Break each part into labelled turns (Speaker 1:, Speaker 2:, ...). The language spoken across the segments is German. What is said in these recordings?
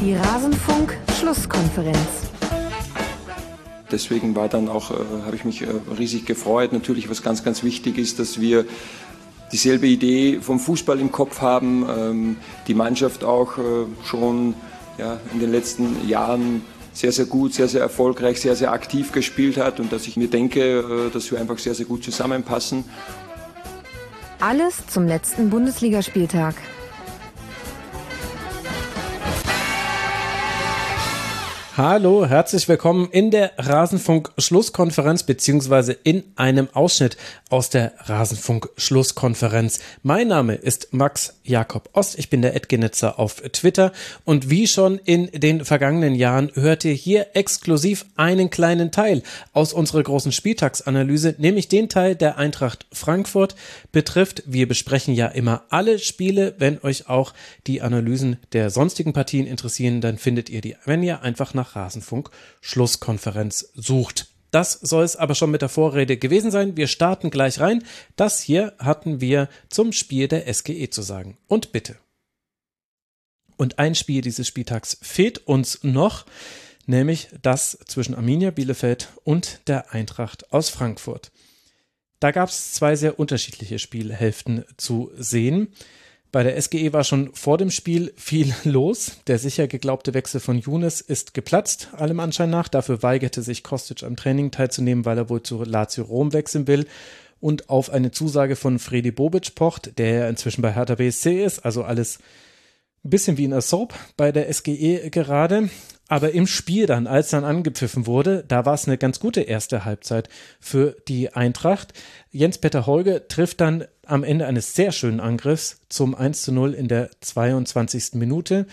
Speaker 1: Die Rasenfunk-Schlusskonferenz.
Speaker 2: Deswegen war dann auch, äh, habe ich mich äh, riesig gefreut. Natürlich, was ganz, ganz wichtig ist, dass wir dieselbe Idee vom Fußball im Kopf haben, ähm, die Mannschaft auch äh, schon ja, in den letzten Jahren sehr, sehr gut, sehr, sehr erfolgreich, sehr, sehr aktiv gespielt hat und dass ich mir denke, äh, dass wir einfach sehr, sehr gut zusammenpassen.
Speaker 1: Alles zum letzten Bundesligaspieltag.
Speaker 3: Hallo, herzlich willkommen in der Rasenfunk-Schlusskonferenz beziehungsweise in einem Ausschnitt aus der Rasenfunk-Schlusskonferenz. Mein Name ist Max Jakob Ost, ich bin der Edgenitzer auf Twitter und wie schon in den vergangenen Jahren hört ihr hier exklusiv einen kleinen Teil aus unserer großen Spieltagsanalyse, nämlich den Teil der Eintracht Frankfurt betrifft. Wir besprechen ja immer alle Spiele. Wenn euch auch die Analysen der sonstigen Partien interessieren, dann findet ihr die, wenn ihr einfach nach Rasenfunk Schlusskonferenz sucht. Das soll es aber schon mit der Vorrede gewesen sein. Wir starten gleich rein. Das hier hatten wir zum Spiel der SGE zu sagen. Und bitte. Und ein Spiel dieses Spieltags fehlt uns noch, nämlich das zwischen Arminia Bielefeld und der Eintracht aus Frankfurt. Da gab es zwei sehr unterschiedliche Spielhälften zu sehen. Bei der SGE war schon vor dem Spiel viel los. Der sicher geglaubte Wechsel von Younes ist geplatzt, allem Anschein nach. Dafür weigerte sich Kostic am Training teilzunehmen, weil er wohl zu Lazio Rom wechseln will und auf eine Zusage von Fredi Bobic pocht, der ja inzwischen bei Hertha BSC ist. Also alles ein bisschen wie in der Soap bei der SGE gerade. Aber im Spiel dann, als dann angepfiffen wurde, da war es eine ganz gute erste Halbzeit für die Eintracht. Jens-Peter Holge trifft dann am Ende eines sehr schönen Angriffs zum 1 zu 0 in der 22. Minute.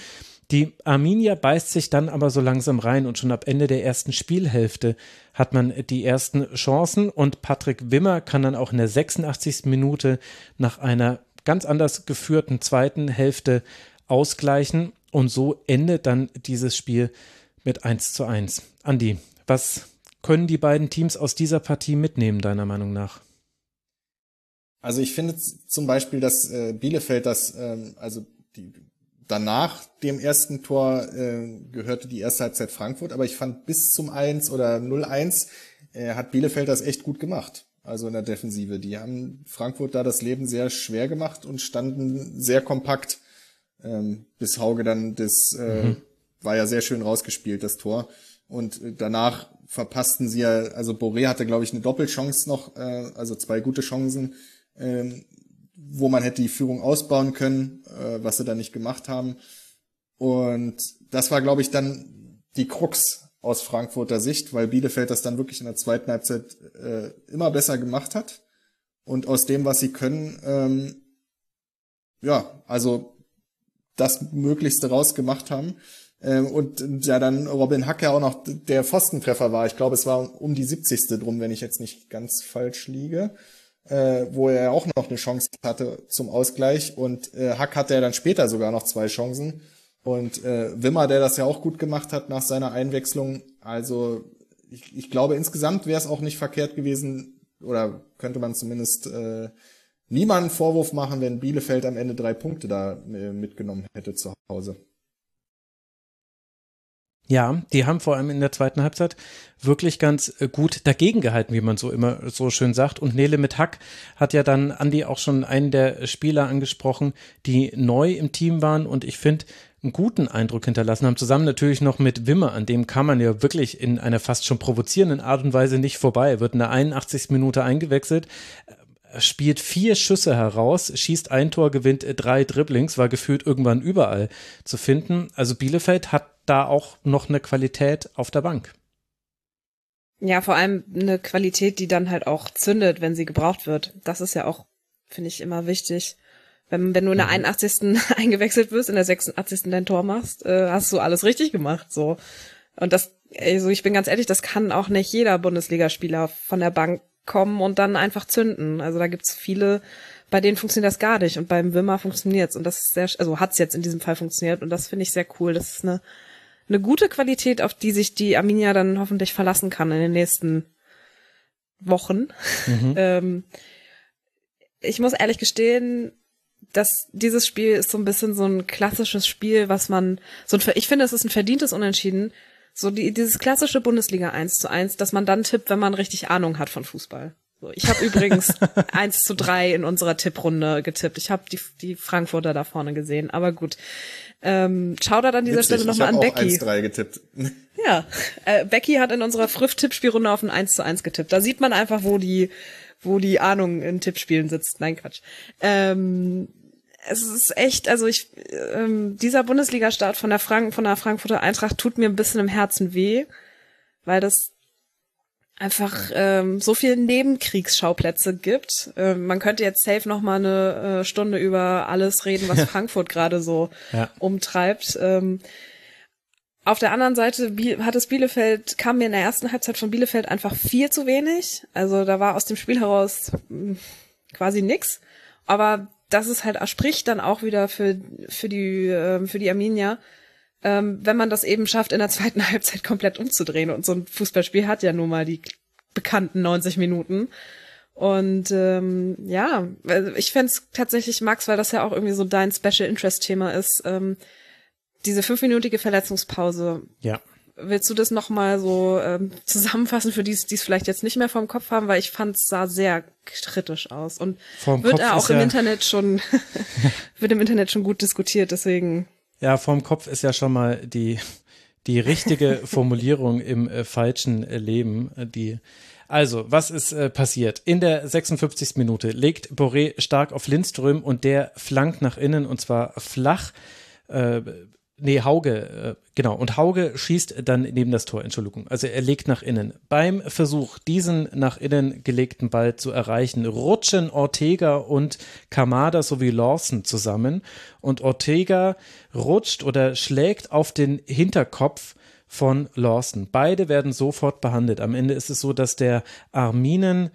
Speaker 3: Die Arminia beißt sich dann aber so langsam rein und schon ab Ende der ersten Spielhälfte hat man die ersten Chancen und Patrick Wimmer kann dann auch in der 86. Minute nach einer ganz anders geführten zweiten Hälfte ausgleichen und so endet dann dieses Spiel mit 1 zu 1. Andi, was können die beiden Teams aus dieser Partie mitnehmen, deiner Meinung nach?
Speaker 4: Also ich finde zum Beispiel, dass äh, Bielefeld das, ähm, also die, danach dem ersten Tor äh, gehörte die erste Halbzeit Frankfurt, aber ich fand bis zum 1 oder 0-1 äh, hat Bielefeld das echt gut gemacht. Also in der Defensive. Die haben Frankfurt da das Leben sehr schwer gemacht und standen sehr kompakt ähm, bis Hauge dann das äh, mhm. war ja sehr schön rausgespielt, das Tor. Und äh, danach verpassten sie ja, also Boré hatte, glaube ich, eine Doppelchance noch, äh, also zwei gute Chancen, ähm, wo man hätte die Führung ausbauen können, äh, was sie da nicht gemacht haben. Und das war, glaube ich, dann die Krux aus Frankfurter Sicht, weil Bielefeld das dann wirklich in der zweiten Halbzeit äh, immer besser gemacht hat. Und aus dem, was sie können, ähm, ja, also das Möglichste rausgemacht haben. Ähm, und ja, dann Robin Hack ja auch noch der Pfostentreffer war. Ich glaube, es war um die 70. drum, wenn ich jetzt nicht ganz falsch liege, äh, wo er auch noch eine Chance hatte zum Ausgleich. Und äh, Hack hatte ja dann später sogar noch zwei Chancen. Und äh, Wimmer, der das ja auch gut gemacht hat nach seiner Einwechslung. Also ich, ich glaube, insgesamt wäre es auch nicht verkehrt gewesen, oder könnte man zumindest äh, niemanden Vorwurf machen, wenn Bielefeld am Ende drei Punkte da äh, mitgenommen hätte zu Hause.
Speaker 3: Ja, die haben vor allem in der zweiten Halbzeit wirklich ganz äh, gut dagegen gehalten, wie man so immer so schön sagt. Und Nele mit Hack hat ja dann Andi auch schon einen der Spieler angesprochen, die neu im Team waren und ich finde einen guten Eindruck hinterlassen haben. Zusammen natürlich noch mit Wimmer, an dem kann man ja wirklich in einer fast schon provozierenden Art und Weise nicht vorbei. Er wird in der 81. Minute eingewechselt, spielt vier Schüsse heraus, schießt ein Tor, gewinnt drei Dribblings, war gefühlt irgendwann überall zu finden. Also Bielefeld hat da auch noch eine Qualität auf der Bank.
Speaker 5: Ja, vor allem eine Qualität, die dann halt auch zündet, wenn sie gebraucht wird. Das ist ja auch, finde ich, immer wichtig. Wenn, wenn du in der 81. Mhm. eingewechselt wirst, in der 86. dein Tor machst, äh, hast du alles richtig gemacht, so. Und das, also ich bin ganz ehrlich, das kann auch nicht jeder Bundesligaspieler von der Bank kommen und dann einfach zünden. Also da gibt's viele, bei denen funktioniert das gar nicht und beim Wimmer funktioniert's und das ist sehr, also hat's jetzt in diesem Fall funktioniert und das finde ich sehr cool. Das ist eine, eine gute Qualität, auf die sich die Arminia dann hoffentlich verlassen kann in den nächsten Wochen. Mhm. ähm, ich muss ehrlich gestehen, das, dieses Spiel ist so ein bisschen so ein klassisches Spiel, was man, so ein, ich finde, es ist ein verdientes Unentschieden. So die, dieses klassische Bundesliga 1 zu 1, dass man dann tippt, wenn man richtig Ahnung hat von Fußball. So, ich habe übrigens 1 zu 3 in unserer Tipprunde getippt. Ich habe die, die Frankfurter da vorne gesehen, aber gut. Ähm, Shoutout an dieser Witzig, Stelle nochmal an Becky.
Speaker 4: Ich 1-3 getippt.
Speaker 5: Ja, äh, Becky hat in unserer Früff-Tippspielrunde auf ein 1 zu 1 getippt. Da sieht man einfach, wo die, wo die Ahnung in Tippspielen sitzt. Nein, Quatsch. Ähm, es ist echt, also ich, ähm, dieser Bundesliga-Start von der Frank von der Frankfurter Eintracht tut mir ein bisschen im Herzen weh, weil das einfach ähm, so viele Nebenkriegsschauplätze gibt. Ähm, man könnte jetzt safe noch mal eine äh, Stunde über alles reden, was Frankfurt gerade so ja. umtreibt. Ähm, auf der anderen Seite hat es Bielefeld, kam mir in der ersten Halbzeit von Bielefeld einfach viel zu wenig. Also da war aus dem Spiel heraus hm, quasi nix. Aber das ist halt, spricht dann auch wieder für, für die, ähm, für die Arminia, ähm, wenn man das eben schafft, in der zweiten Halbzeit komplett umzudrehen. Und so ein Fußballspiel hat ja nun mal die bekannten 90 Minuten. Und ähm, ja, ich fände tatsächlich, Max, weil das ja auch irgendwie so dein Special Interest Thema ist, ähm, diese fünfminütige Verletzungspause.
Speaker 3: Ja.
Speaker 5: Willst du das nochmal so ähm, zusammenfassen für die, die es vielleicht jetzt nicht mehr vom Kopf haben, weil ich fand es sah sehr kritisch aus und
Speaker 3: vom
Speaker 5: wird
Speaker 3: Kopf
Speaker 5: auch im ja Internet schon wird im Internet schon gut diskutiert, deswegen
Speaker 3: ja, vorm Kopf ist ja schon mal die, die richtige Formulierung im äh, falschen äh, Leben. Äh, die, also, was ist äh, passiert? In der 56. Minute legt Boré stark auf Lindström und der flankt nach innen und zwar flach. Äh, Nee, Hauge, äh, genau. Und Hauge schießt dann neben das Tor, Entschuldigung. Also er legt nach innen. Beim Versuch, diesen nach innen gelegten Ball zu erreichen, rutschen Ortega und Kamada sowie Lawson zusammen. Und Ortega rutscht oder schlägt auf den Hinterkopf von Lawson. Beide werden sofort behandelt. Am Ende ist es so, dass der Arminenarzt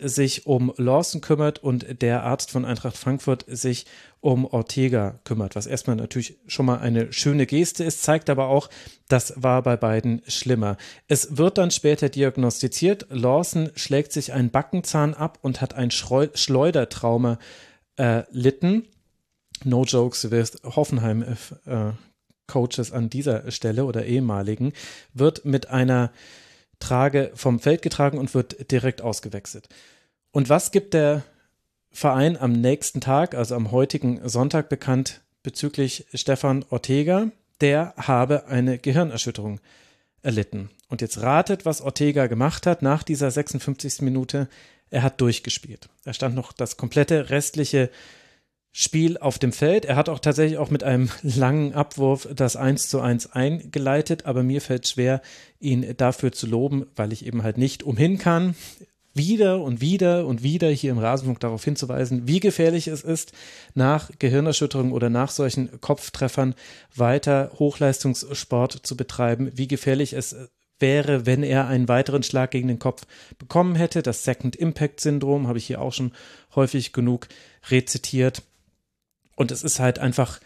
Speaker 3: sich um Lawson kümmert und der Arzt von Eintracht Frankfurt sich um Ortega kümmert, was erstmal natürlich schon mal eine schöne Geste ist, zeigt aber auch, das war bei beiden schlimmer. Es wird dann später diagnostiziert, Lawson schlägt sich einen Backenzahn ab und hat ein Schleudertrauma erlitten. No jokes with Hoffenheim äh, Coaches an dieser Stelle oder ehemaligen, wird mit einer Trage vom Feld getragen und wird direkt ausgewechselt. Und was gibt der Verein am nächsten Tag, also am heutigen Sonntag, bekannt bezüglich Stefan Ortega. Der habe eine Gehirnerschütterung erlitten. Und jetzt ratet, was Ortega gemacht hat nach dieser 56. Minute. Er hat durchgespielt. Er stand noch das komplette restliche Spiel auf dem Feld. Er hat auch tatsächlich auch mit einem langen Abwurf das 1 zu 1 eingeleitet, aber mir fällt schwer, ihn dafür zu loben, weil ich eben halt nicht umhin kann wieder und wieder und wieder hier im Rasenfunk darauf hinzuweisen, wie gefährlich es ist, nach Gehirnerschütterung oder nach solchen Kopftreffern weiter Hochleistungssport zu betreiben, wie gefährlich es wäre, wenn er einen weiteren Schlag gegen den Kopf bekommen hätte. Das Second Impact Syndrom habe ich hier auch schon häufig genug rezitiert. Und es ist halt einfach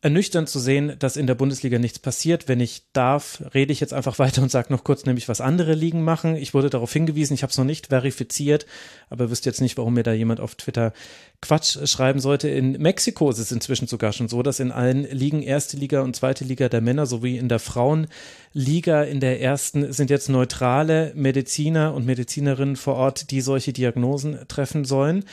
Speaker 3: ernüchternd zu sehen, dass in der Bundesliga nichts passiert. Wenn ich darf, rede ich jetzt einfach weiter und sage noch kurz nämlich, was andere Ligen machen. Ich wurde darauf hingewiesen, ich habe es noch nicht verifiziert, aber wüsste jetzt nicht, warum mir da jemand auf Twitter Quatsch schreiben sollte. In Mexiko ist es inzwischen sogar schon so, dass in allen Ligen, erste Liga und zweite Liga der Männer sowie in der Frauenliga in der ersten sind jetzt neutrale Mediziner und Medizinerinnen vor Ort, die solche Diagnosen treffen sollen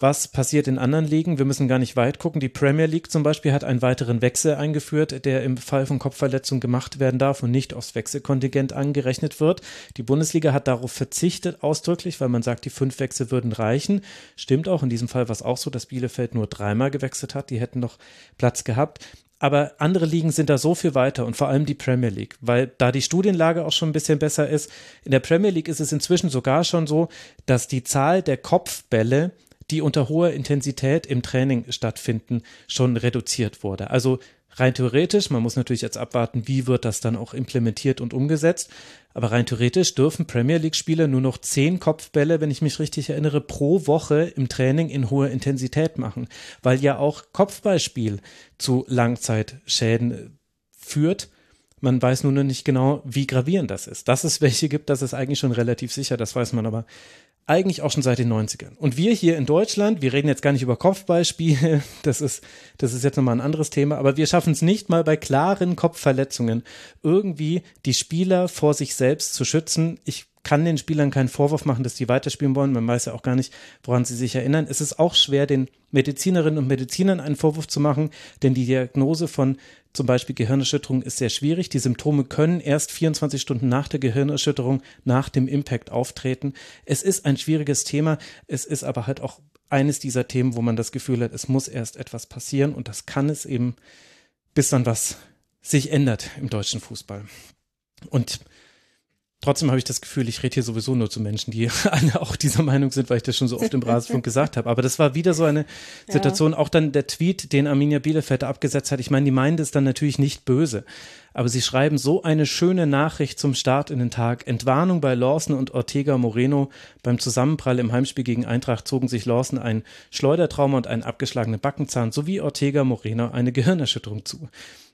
Speaker 3: was passiert in anderen Ligen. Wir müssen gar nicht weit gucken. Die Premier League zum Beispiel hat einen weiteren Wechsel eingeführt, der im Fall von Kopfverletzung gemacht werden darf und nicht aufs Wechselkontingent angerechnet wird. Die Bundesliga hat darauf verzichtet, ausdrücklich, weil man sagt, die fünf Wechsel würden reichen. Stimmt auch. In diesem Fall war es auch so, dass Bielefeld nur dreimal gewechselt hat. Die hätten noch Platz gehabt. Aber andere Ligen sind da so viel weiter und vor allem die Premier League, weil da die Studienlage auch schon ein bisschen besser ist. In der Premier League ist es inzwischen sogar schon so, dass die Zahl der Kopfbälle die unter hoher Intensität im Training stattfinden, schon reduziert wurde. Also rein theoretisch, man muss natürlich jetzt abwarten, wie wird das dann auch implementiert und umgesetzt, aber rein theoretisch dürfen Premier League-Spieler nur noch zehn Kopfbälle, wenn ich mich richtig erinnere, pro Woche im Training in hoher Intensität machen, weil ja auch Kopfballspiel zu Langzeitschäden führt. Man weiß nur noch nicht genau, wie gravierend das ist. Dass es welche gibt, das ist eigentlich schon relativ sicher, das weiß man aber eigentlich auch schon seit den 90ern. Und wir hier in Deutschland, wir reden jetzt gar nicht über Kopfballspiele, das ist, das ist jetzt nochmal ein anderes Thema, aber wir schaffen es nicht mal bei klaren Kopfverletzungen irgendwie die Spieler vor sich selbst zu schützen. Ich kann den Spielern keinen Vorwurf machen, dass die weiterspielen wollen. Man weiß ja auch gar nicht, woran sie sich erinnern. Es ist auch schwer, den Medizinerinnen und Medizinern einen Vorwurf zu machen, denn die Diagnose von zum Beispiel Gehirnerschütterung ist sehr schwierig. Die Symptome können erst 24 Stunden nach der Gehirnerschütterung, nach dem Impact auftreten. Es ist ein schwieriges Thema. Es ist aber halt auch eines dieser Themen, wo man das Gefühl hat, es muss erst etwas passieren und das kann es eben, bis dann was sich ändert im deutschen Fußball. Und Trotzdem habe ich das Gefühl, ich rede hier sowieso nur zu Menschen, die alle auch dieser Meinung sind, weil ich das schon so oft im Rasenfunk gesagt habe. Aber das war wieder so eine Situation, ja. auch dann der Tweet, den Arminia Bielefeld abgesetzt hat. Ich meine, die meinen das dann natürlich nicht böse. Aber sie schreiben so eine schöne Nachricht zum Start in den Tag. Entwarnung bei Lawson und Ortega Moreno. Beim Zusammenprall im Heimspiel gegen Eintracht zogen sich Lawson ein Schleudertrauma und einen abgeschlagenen Backenzahn sowie Ortega Moreno eine Gehirnerschütterung zu.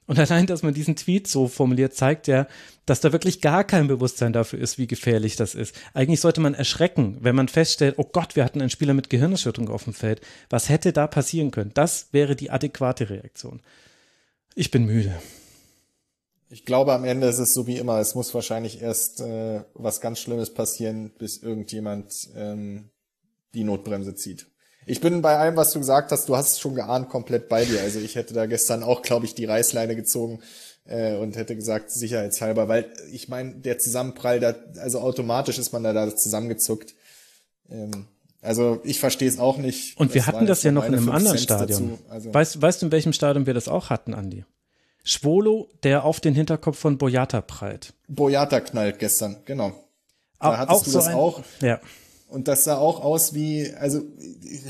Speaker 3: Und allein, dass man diesen Tweet so formuliert, zeigt ja, dass da wirklich gar kein Bewusstsein dafür ist, wie gefährlich das ist. Eigentlich sollte man erschrecken, wenn man feststellt, oh Gott, wir hatten einen Spieler mit Gehirnerschütterung auf dem Feld. Was hätte da passieren können? Das wäre die adäquate Reaktion. Ich bin müde.
Speaker 4: Ich glaube, am Ende ist es so wie immer. Es muss wahrscheinlich erst äh, was ganz Schlimmes passieren, bis irgendjemand ähm, die Notbremse zieht. Ich bin bei allem, was du gesagt hast, du hast es schon geahnt, komplett bei dir. Also ich hätte da gestern auch, glaube ich, die Reißleine gezogen äh, und hätte gesagt, sicherheitshalber, weil ich meine, der Zusammenprall, da, also automatisch ist man da, da zusammengezuckt. Ähm, also ich verstehe es auch nicht.
Speaker 3: Und wir hatten das ja noch in einem anderen Stadion. Also weißt, weißt du, in welchem Stadion wir das auch hatten, Andi? Schwolo, der auf den Hinterkopf von Boyata prallt.
Speaker 4: Boyata knallt gestern, genau. Da hattest auch du das ein, auch.
Speaker 3: Ja.
Speaker 4: Und das sah auch aus wie, also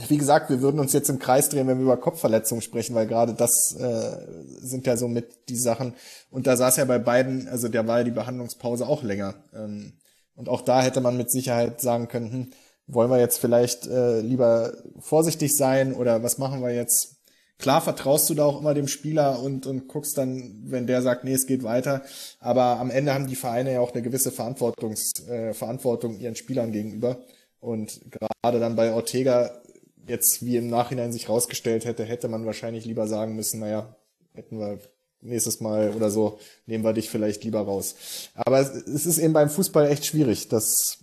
Speaker 4: wie gesagt, wir würden uns jetzt im Kreis drehen, wenn wir über Kopfverletzungen sprechen, weil gerade das äh, sind ja so mit die Sachen. Und da saß ja bei beiden, also der war ja die Behandlungspause auch länger. Ähm, und auch da hätte man mit Sicherheit sagen können, hm, wollen wir jetzt vielleicht äh, lieber vorsichtig sein oder was machen wir jetzt? Klar vertraust du da auch immer dem Spieler und, und guckst dann, wenn der sagt, nee, es geht weiter. Aber am Ende haben die Vereine ja auch eine gewisse Verantwortungs, äh, Verantwortung ihren Spielern gegenüber. Und gerade dann bei Ortega, jetzt wie im Nachhinein sich rausgestellt hätte, hätte man wahrscheinlich lieber sagen müssen, naja, hätten wir nächstes Mal oder so, nehmen wir dich vielleicht lieber raus. Aber es ist eben beim Fußball echt schwierig. Das,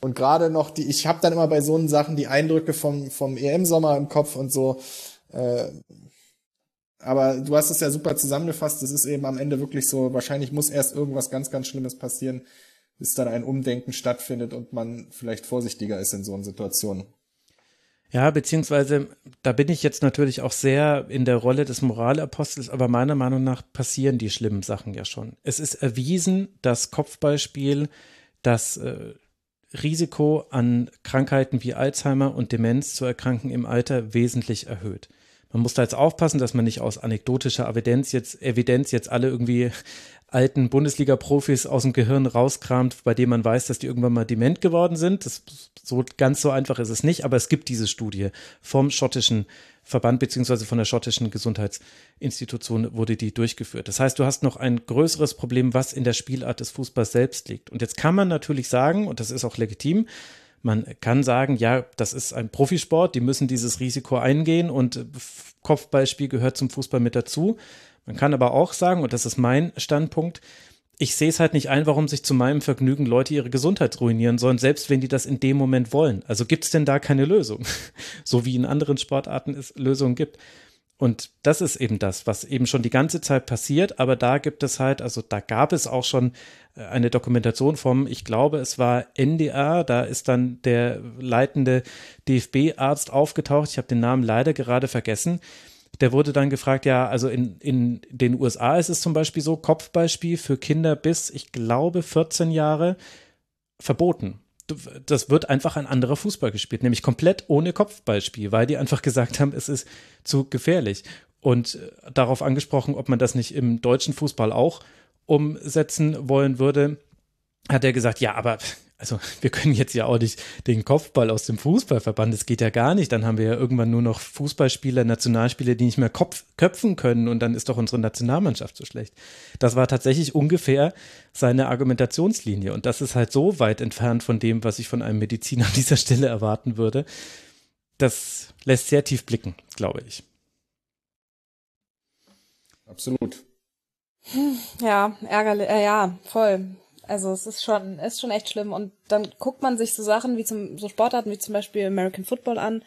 Speaker 4: und gerade noch die, ich habe dann immer bei so Sachen die Eindrücke vom, vom EM-Sommer im Kopf und so. Äh, aber du hast es ja super zusammengefasst. Es ist eben am Ende wirklich so, wahrscheinlich muss erst irgendwas ganz, ganz Schlimmes passieren, bis dann ein Umdenken stattfindet und man vielleicht vorsichtiger ist in so einer Situation.
Speaker 3: Ja, beziehungsweise da bin ich jetzt natürlich auch sehr in der Rolle des Moralapostels, aber meiner Meinung nach passieren die schlimmen Sachen ja schon. Es ist erwiesen, dass Kopfballspiel das äh, Risiko an Krankheiten wie Alzheimer und Demenz zu erkranken im Alter wesentlich erhöht. Man muss da jetzt aufpassen, dass man nicht aus anekdotischer Evidenz jetzt, Evidenz jetzt alle irgendwie alten Bundesliga-Profis aus dem Gehirn rauskramt, bei dem man weiß, dass die irgendwann mal dement geworden sind. Das, so ganz so einfach ist es nicht, aber es gibt diese Studie vom schottischen Verband beziehungsweise von der schottischen Gesundheitsinstitution wurde die durchgeführt. Das heißt, du hast noch ein größeres Problem, was in der Spielart des Fußballs selbst liegt. Und jetzt kann man natürlich sagen, und das ist auch legitim, man kann sagen, ja, das ist ein Profisport, die müssen dieses Risiko eingehen und Kopfballspiel gehört zum Fußball mit dazu. Man kann aber auch sagen, und das ist mein Standpunkt, ich sehe es halt nicht ein, warum sich zu meinem Vergnügen Leute ihre Gesundheit ruinieren sollen, selbst wenn die das in dem Moment wollen. Also gibt es denn da keine Lösung? so wie in anderen Sportarten es Lösungen gibt. Und das ist eben das, was eben schon die ganze Zeit passiert, aber da gibt es halt, also da gab es auch schon äh, eine Dokumentation vom, ich glaube, es war NDR, da ist dann der leitende DFB-Arzt aufgetaucht, ich habe den Namen leider gerade vergessen, der wurde dann gefragt, ja, also in, in den USA ist es zum Beispiel so, Kopfballspiel für Kinder bis, ich glaube, 14 Jahre verboten. Das wird einfach ein anderer Fußball gespielt, nämlich komplett ohne Kopfballspiel, weil die einfach gesagt haben, es ist zu gefährlich. Und äh, darauf angesprochen, ob man das nicht im deutschen Fußball auch umsetzen wollen würde, hat er gesagt, ja, aber also wir können jetzt ja auch nicht den Kopfball aus dem Fußball verbannen, das geht ja gar nicht. Dann haben wir ja irgendwann nur noch Fußballspieler, Nationalspieler, die nicht mehr Kopf, köpfen können und dann ist doch unsere Nationalmannschaft so schlecht. Das war tatsächlich ungefähr seine Argumentationslinie und das ist halt so weit entfernt von dem, was ich von einem Mediziner an dieser Stelle erwarten würde. Das lässt sehr tief blicken, glaube ich.
Speaker 4: Absolut.
Speaker 5: Ja, ärgerlich, äh, ja, voll. Also es ist schon, ist schon echt schlimm. Und dann guckt man sich so Sachen wie zum, so Sportarten wie zum Beispiel American Football an.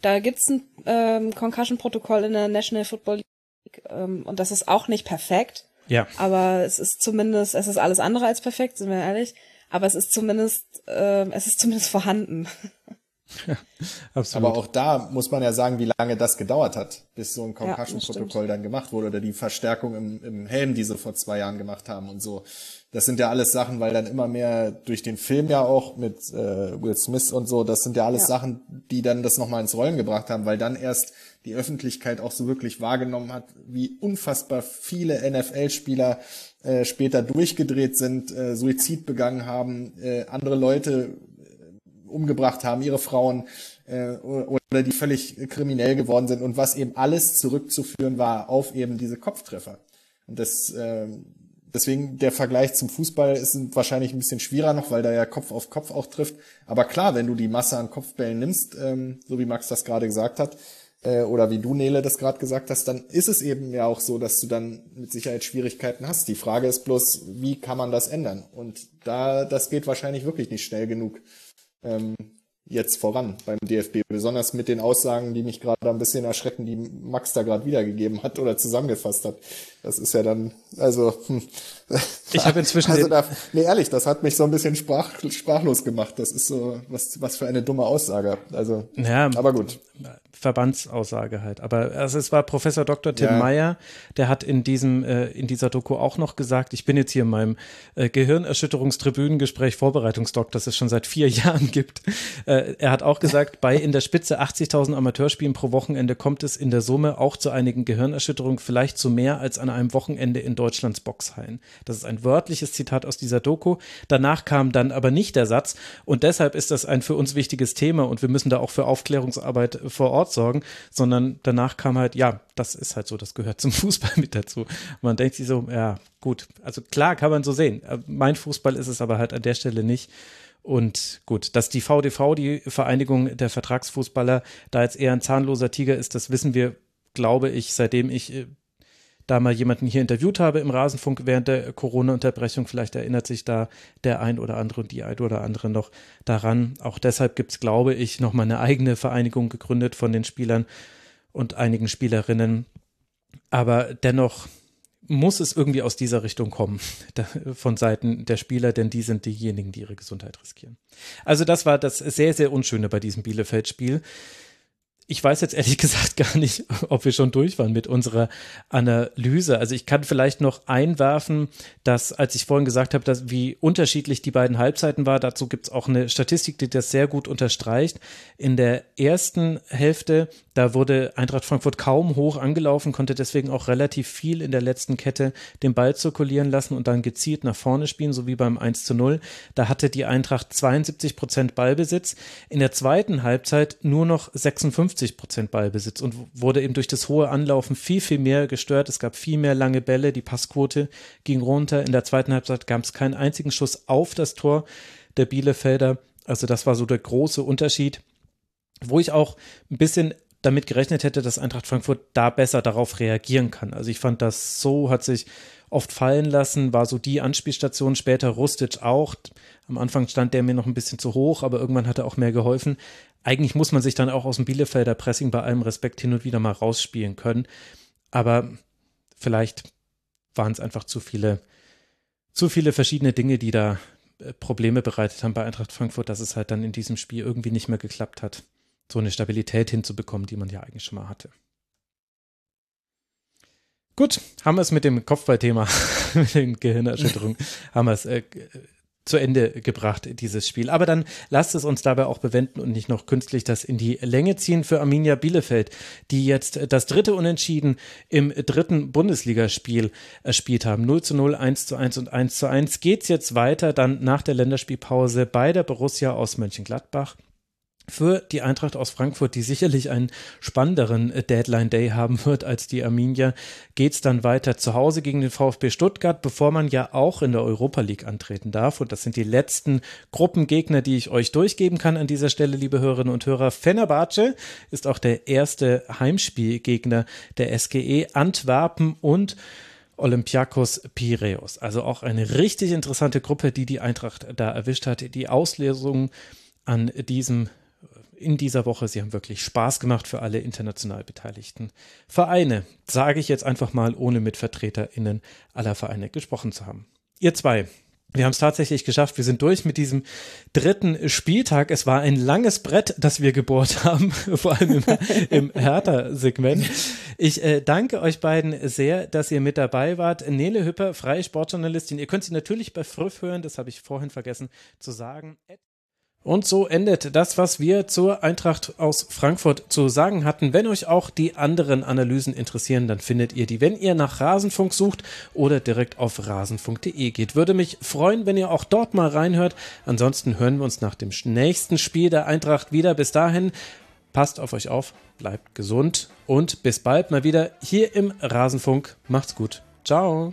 Speaker 5: Da gibt's ein ähm, Concussion-Protokoll in der National Football League ähm, und das ist auch nicht perfekt.
Speaker 3: Ja.
Speaker 5: Aber es ist zumindest, es ist alles andere als perfekt, sind wir ehrlich. Aber es ist zumindest, äh, es ist zumindest vorhanden.
Speaker 3: Ja, absolut.
Speaker 4: Aber auch da muss man ja sagen, wie lange das gedauert hat, bis so ein Concussion-Protokoll ja, dann gemacht wurde oder die Verstärkung im, im Helm, die sie vor zwei Jahren gemacht haben und so. Das sind ja alles Sachen, weil dann immer mehr durch den Film ja auch mit äh, Will Smith und so, das sind ja alles ja. Sachen, die dann das nochmal ins Rollen gebracht haben, weil dann erst die Öffentlichkeit auch so wirklich wahrgenommen hat, wie unfassbar viele NFL-Spieler äh, später durchgedreht sind, äh, Suizid begangen haben, äh, andere Leute umgebracht haben, ihre Frauen äh, oder die völlig kriminell geworden sind und was eben alles zurückzuführen war auf eben diese Kopftreffer. Und das äh, Deswegen der Vergleich zum Fußball ist wahrscheinlich ein bisschen schwieriger noch, weil da ja Kopf auf Kopf auch trifft. Aber klar, wenn du die Masse an Kopfbällen nimmst, ähm, so wie Max das gerade gesagt hat, äh, oder wie du, Nele, das gerade gesagt hast, dann ist es eben ja auch so, dass du dann mit Sicherheit Schwierigkeiten hast. Die Frage ist bloß, wie kann man das ändern? Und da, das geht wahrscheinlich wirklich nicht schnell genug. Ähm, jetzt voran beim DFB, besonders mit den Aussagen, die mich gerade ein bisschen erschrecken, die Max da gerade wiedergegeben hat oder zusammengefasst hat. Das ist ja dann, also hm.
Speaker 3: ich habe inzwischen
Speaker 4: also da, nee ehrlich, das hat mich so ein bisschen sprach, sprachlos gemacht. Das ist so was was für eine dumme Aussage. Also,
Speaker 3: ja,
Speaker 4: aber gut.
Speaker 3: Verbandsaussage halt. Aber also es war Professor Dr. Tim ja. Meyer, der hat in diesem äh, in dieser Doku auch noch gesagt, ich bin jetzt hier in meinem äh, Gehirnerschütterungstribünengespräch Vorbereitungsdoc, das es schon seit vier Jahren gibt. Äh, er hat auch gesagt, bei in der Spitze 80.000 Amateurspielen pro Wochenende kommt es in der Summe auch zu einigen Gehirnerschütterungen, vielleicht zu mehr als an einem Wochenende in Deutschlands Boxhallen. Das ist ein wörtliches Zitat aus dieser Doku. Danach kam dann aber nicht der Satz und deshalb ist das ein für uns wichtiges Thema und wir müssen da auch für Aufklärungsarbeit vor Ort sorgen, sondern danach kam halt, ja, das ist halt so, das gehört zum Fußball mit dazu. Man denkt sich so, ja, gut, also klar kann man so sehen. Äh, mein Fußball ist es aber halt an der Stelle nicht. Und gut, dass die VDV, die Vereinigung der Vertragsfußballer, da jetzt eher ein zahnloser Tiger ist, das wissen wir, glaube ich, seitdem ich äh, da mal jemanden hier interviewt habe im Rasenfunk während der Corona-Unterbrechung. Vielleicht erinnert sich da der ein oder andere und die ein oder andere noch daran. Auch deshalb gibt es, glaube ich, noch mal eine eigene Vereinigung gegründet von den Spielern und einigen Spielerinnen. Aber dennoch muss es irgendwie aus dieser Richtung kommen, von Seiten der Spieler, denn die sind diejenigen, die ihre Gesundheit riskieren. Also das war das sehr, sehr Unschöne bei diesem Bielefeld-Spiel ich weiß jetzt ehrlich gesagt gar nicht, ob wir schon durch waren mit unserer Analyse. Also ich kann vielleicht noch einwerfen, dass, als ich vorhin gesagt habe, dass, wie unterschiedlich die beiden Halbzeiten war, dazu gibt es auch eine Statistik, die das sehr gut unterstreicht. In der ersten Hälfte, da wurde Eintracht Frankfurt kaum hoch angelaufen, konnte deswegen auch relativ viel in der letzten Kette den Ball zirkulieren lassen und dann gezielt nach vorne spielen, so wie beim 1 zu 0. Da hatte die Eintracht 72 Prozent Ballbesitz. In der zweiten Halbzeit nur noch 56 50 Prozent Ballbesitz und wurde eben durch das hohe Anlaufen viel, viel mehr gestört. Es gab viel mehr lange Bälle, die Passquote ging runter. In der zweiten Halbzeit gab es keinen einzigen Schuss auf das Tor der Bielefelder. Also das war so der große Unterschied, wo ich auch ein bisschen damit gerechnet hätte, dass Eintracht Frankfurt da besser darauf reagieren kann. Also ich fand das so, hat sich oft fallen lassen, war so die Anspielstation, später Rustic auch. Am Anfang stand der mir noch ein bisschen zu hoch, aber irgendwann hat er auch mehr geholfen eigentlich muss man sich dann auch aus dem Bielefelder Pressing bei allem Respekt hin und wieder mal rausspielen können. Aber vielleicht waren es einfach zu viele, zu viele verschiedene Dinge, die da äh, Probleme bereitet haben bei Eintracht Frankfurt, dass es halt dann in diesem Spiel irgendwie nicht mehr geklappt hat, so eine Stabilität hinzubekommen, die man ja eigentlich schon mal hatte. Gut, haben wir es mit dem Kopfballthema, mit den Gehirnerschütterungen, haben wir es äh, zu Ende gebracht, dieses Spiel. Aber dann lasst es uns dabei auch bewenden und nicht noch künstlich das in die Länge ziehen für Arminia Bielefeld, die jetzt das dritte Unentschieden im dritten Bundesligaspiel erspielt haben. 0 zu 0, 1 zu 1 und 1 zu 1 geht's jetzt weiter, dann nach der Länderspielpause bei der Borussia aus Mönchengladbach für die Eintracht aus Frankfurt, die sicherlich einen spannenderen äh, Deadline Day haben wird als die Arminia, geht's dann weiter zu Hause gegen den VfB Stuttgart, bevor man ja auch in der Europa League antreten darf. Und das sind die letzten Gruppengegner, die ich euch durchgeben kann an dieser Stelle, liebe Hörerinnen und Hörer. Fenerbahce ist auch der erste Heimspielgegner der SGE, Antwerpen und Olympiakos Piraeus. Also auch eine richtig interessante Gruppe, die die Eintracht da erwischt hat. Die Auslesung an diesem in dieser Woche. Sie haben wirklich Spaß gemacht für alle international beteiligten Vereine. Sage ich jetzt einfach mal, ohne mit VertreterInnen aller Vereine gesprochen zu haben. Ihr zwei. Wir haben es tatsächlich geschafft. Wir sind durch mit diesem dritten Spieltag. Es war ein langes Brett, das wir gebohrt haben, vor allem im, im Hertha-Segment. Ich äh, danke euch beiden sehr, dass ihr mit dabei wart. Nele Hüpper, freie Sportjournalistin. Ihr könnt sie natürlich bei Früff hören, das habe ich vorhin vergessen zu sagen. Und so endet das, was wir zur Eintracht aus Frankfurt zu sagen hatten. Wenn euch auch die anderen Analysen interessieren, dann findet ihr die, wenn ihr nach Rasenfunk sucht oder direkt auf rasenfunk.de geht. Würde mich freuen, wenn ihr auch dort mal reinhört. Ansonsten hören wir uns nach dem nächsten Spiel der Eintracht wieder. Bis dahin, passt auf euch auf, bleibt gesund und bis bald mal wieder hier im Rasenfunk. Macht's gut. Ciao.